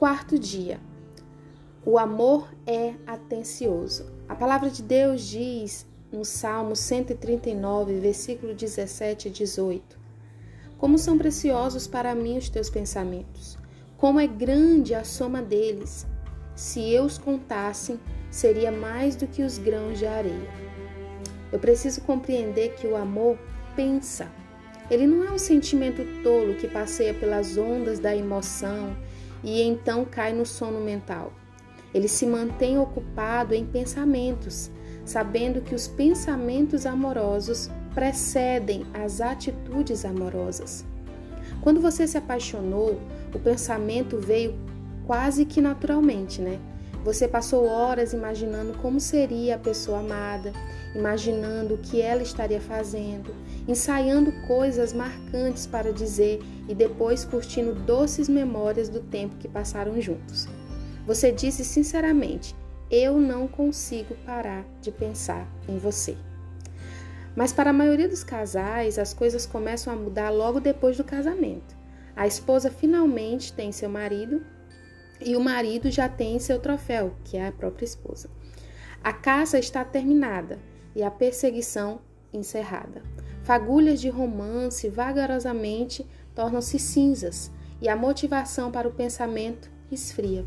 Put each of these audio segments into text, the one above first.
Quarto dia. O amor é atencioso. A palavra de Deus diz no Salmo 139, versículo 17 e 18: Como são preciosos para mim os teus pensamentos, como é grande a soma deles. Se eu os contasse, seria mais do que os grãos de areia. Eu preciso compreender que o amor pensa. Ele não é um sentimento tolo que passeia pelas ondas da emoção e então cai no sono mental. Ele se mantém ocupado em pensamentos, sabendo que os pensamentos amorosos precedem as atitudes amorosas. Quando você se apaixonou, o pensamento veio quase que naturalmente, né? Você passou horas imaginando como seria a pessoa amada, imaginando o que ela estaria fazendo, ensaiando coisas marcantes para dizer e depois curtindo doces memórias do tempo que passaram juntos. Você disse sinceramente: Eu não consigo parar de pensar em você. Mas para a maioria dos casais, as coisas começam a mudar logo depois do casamento. A esposa finalmente tem seu marido e o marido já tem seu troféu, que é a própria esposa. A caça está terminada e a perseguição encerrada. Fagulhas de romance vagarosamente tornam-se cinzas e a motivação para o pensamento esfria.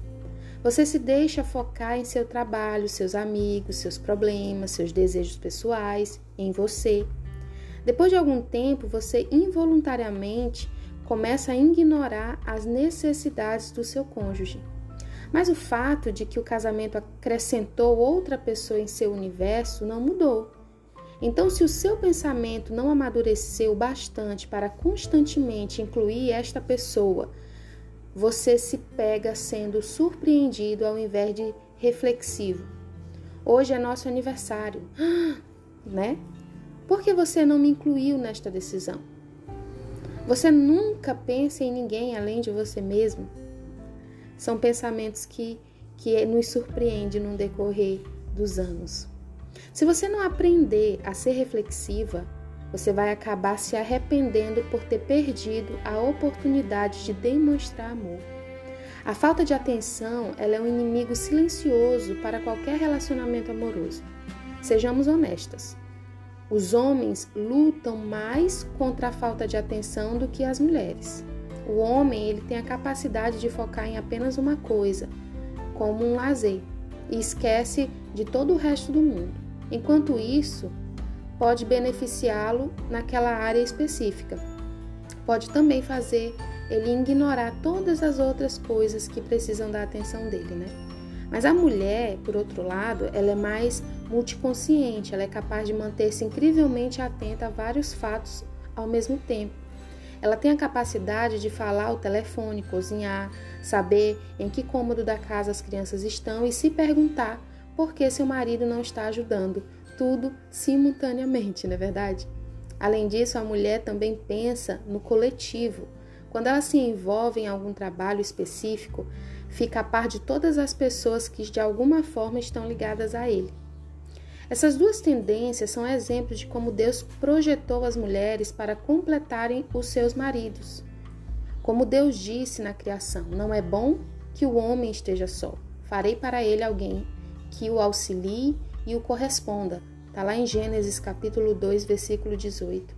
Você se deixa focar em seu trabalho, seus amigos, seus problemas, seus desejos pessoais, em você. Depois de algum tempo, você involuntariamente começa a ignorar as necessidades do seu cônjuge. Mas o fato de que o casamento acrescentou outra pessoa em seu universo não mudou. Então, se o seu pensamento não amadureceu bastante para constantemente incluir esta pessoa, você se pega sendo surpreendido ao invés de reflexivo. Hoje é nosso aniversário, né? Por que você não me incluiu nesta decisão? Você nunca pensa em ninguém além de você mesmo? São pensamentos que, que nos surpreendem no decorrer dos anos. Se você não aprender a ser reflexiva, você vai acabar se arrependendo por ter perdido a oportunidade de demonstrar amor. A falta de atenção é um inimigo silencioso para qualquer relacionamento amoroso. Sejamos honestas. Os homens lutam mais contra a falta de atenção do que as mulheres. O homem ele tem a capacidade de focar em apenas uma coisa, como um lazer, e esquece de todo o resto do mundo. Enquanto isso, pode beneficiá-lo naquela área específica. Pode também fazer ele ignorar todas as outras coisas que precisam da atenção dele, né? Mas a mulher, por outro lado, ela é mais multiconsciente, ela é capaz de manter-se incrivelmente atenta a vários fatos ao mesmo tempo. Ela tem a capacidade de falar ao telefone, cozinhar, saber em que cômodo da casa as crianças estão e se perguntar por que seu marido não está ajudando, tudo simultaneamente, não é verdade? Além disso, a mulher também pensa no coletivo. Quando ela se envolve em algum trabalho específico, fica a par de todas as pessoas que de alguma forma estão ligadas a ele. Essas duas tendências são exemplos de como Deus projetou as mulheres para completarem os seus maridos. Como Deus disse na criação: Não é bom que o homem esteja só. Farei para ele alguém que o auxilie e o corresponda. Está lá em Gênesis capítulo 2, versículo 18.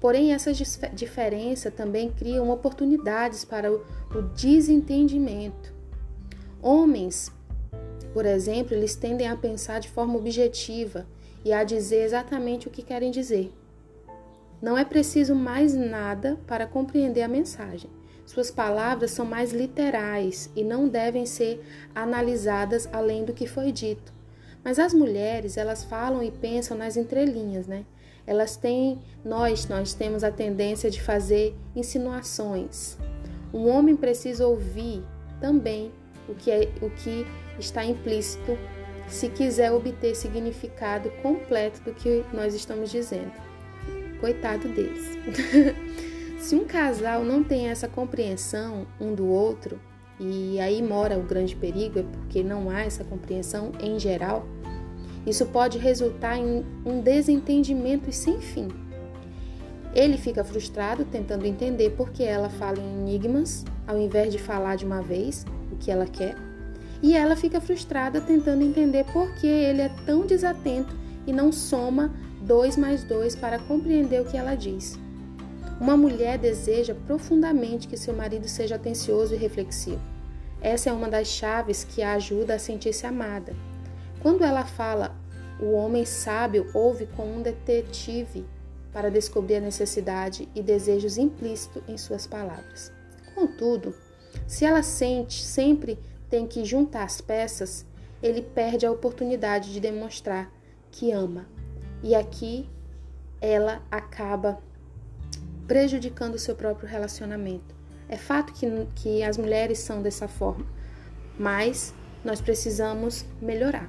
Porém, essa diferença também criam oportunidades para o desentendimento. Homens por exemplo, eles tendem a pensar de forma objetiva e a dizer exatamente o que querem dizer. Não é preciso mais nada para compreender a mensagem. Suas palavras são mais literais e não devem ser analisadas além do que foi dito. Mas as mulheres, elas falam e pensam nas entrelinhas, né? Elas têm, nós, nós temos a tendência de fazer insinuações. Um homem precisa ouvir também o que, é, o que está implícito se quiser obter significado completo do que nós estamos dizendo. Coitado deles. se um casal não tem essa compreensão um do outro, e aí mora o grande perigo, é porque não há essa compreensão em geral, isso pode resultar em um desentendimento sem fim. Ele fica frustrado tentando entender por que ela fala em enigmas ao invés de falar de uma vez, que ela quer e ela fica frustrada tentando entender por que ele é tão desatento e não soma dois mais dois para compreender o que ela diz. Uma mulher deseja profundamente que seu marido seja atencioso e reflexivo. Essa é uma das chaves que a ajuda a sentir-se amada. Quando ela fala, o homem sábio ouve como um detetive para descobrir a necessidade e desejos implícitos em suas palavras. Contudo, se ela sente sempre tem que juntar as peças, ele perde a oportunidade de demonstrar que ama. E aqui ela acaba prejudicando o seu próprio relacionamento. É fato que, que as mulheres são dessa forma, mas nós precisamos melhorar.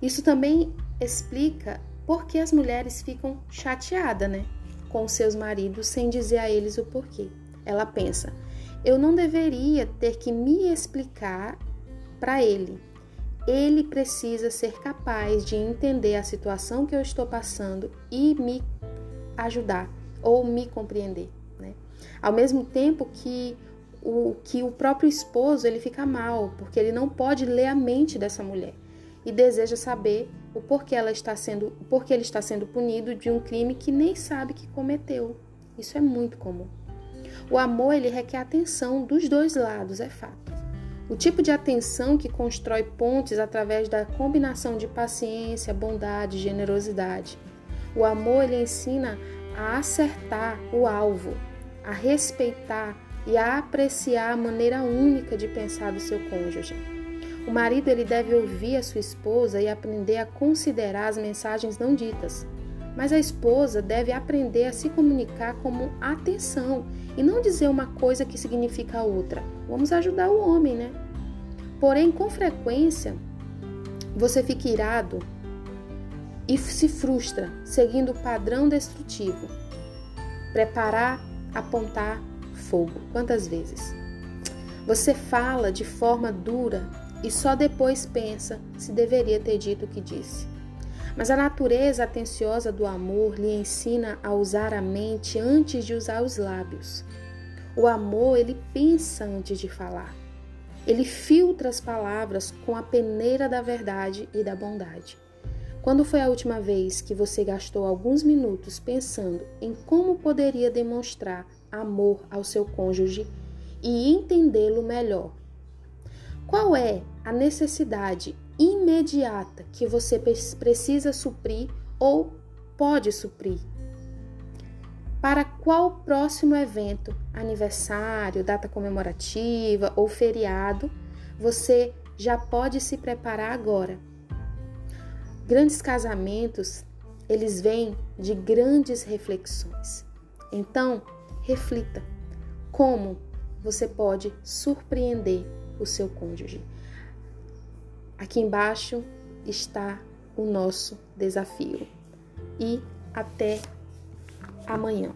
Isso também explica por que as mulheres ficam chateadas né, com seus maridos sem dizer a eles o porquê. Ela pensa, eu não deveria ter que me explicar para ele. Ele precisa ser capaz de entender a situação que eu estou passando e me ajudar ou me compreender. Né? Ao mesmo tempo que o, que o próprio esposo ele fica mal, porque ele não pode ler a mente dessa mulher e deseja saber o porquê ela está sendo, porquê ele está sendo punido de um crime que nem sabe que cometeu. Isso é muito comum. O amor ele requer atenção dos dois lados, é fato. O tipo de atenção que constrói pontes através da combinação de paciência, bondade generosidade. O amor ele ensina a acertar o alvo, a respeitar e a apreciar a maneira única de pensar do seu cônjuge. O marido ele deve ouvir a sua esposa e aprender a considerar as mensagens não ditas. Mas a esposa deve aprender a se comunicar como atenção e não dizer uma coisa que significa outra. Vamos ajudar o homem, né? Porém, com frequência, você fica irado e se frustra, seguindo o padrão destrutivo. Preparar, apontar fogo. Quantas vezes? Você fala de forma dura e só depois pensa se deveria ter dito o que disse. Mas a natureza atenciosa do amor lhe ensina a usar a mente antes de usar os lábios. O amor, ele pensa antes de falar. Ele filtra as palavras com a peneira da verdade e da bondade. Quando foi a última vez que você gastou alguns minutos pensando em como poderia demonstrar amor ao seu cônjuge e entendê-lo melhor qual é a necessidade imediata que você precisa suprir ou pode suprir? Para qual próximo evento, aniversário, data comemorativa ou feriado, você já pode se preparar agora? Grandes casamentos, eles vêm de grandes reflexões. Então, reflita como você pode surpreender o seu cônjuge. Aqui embaixo está o nosso desafio. E até amanhã.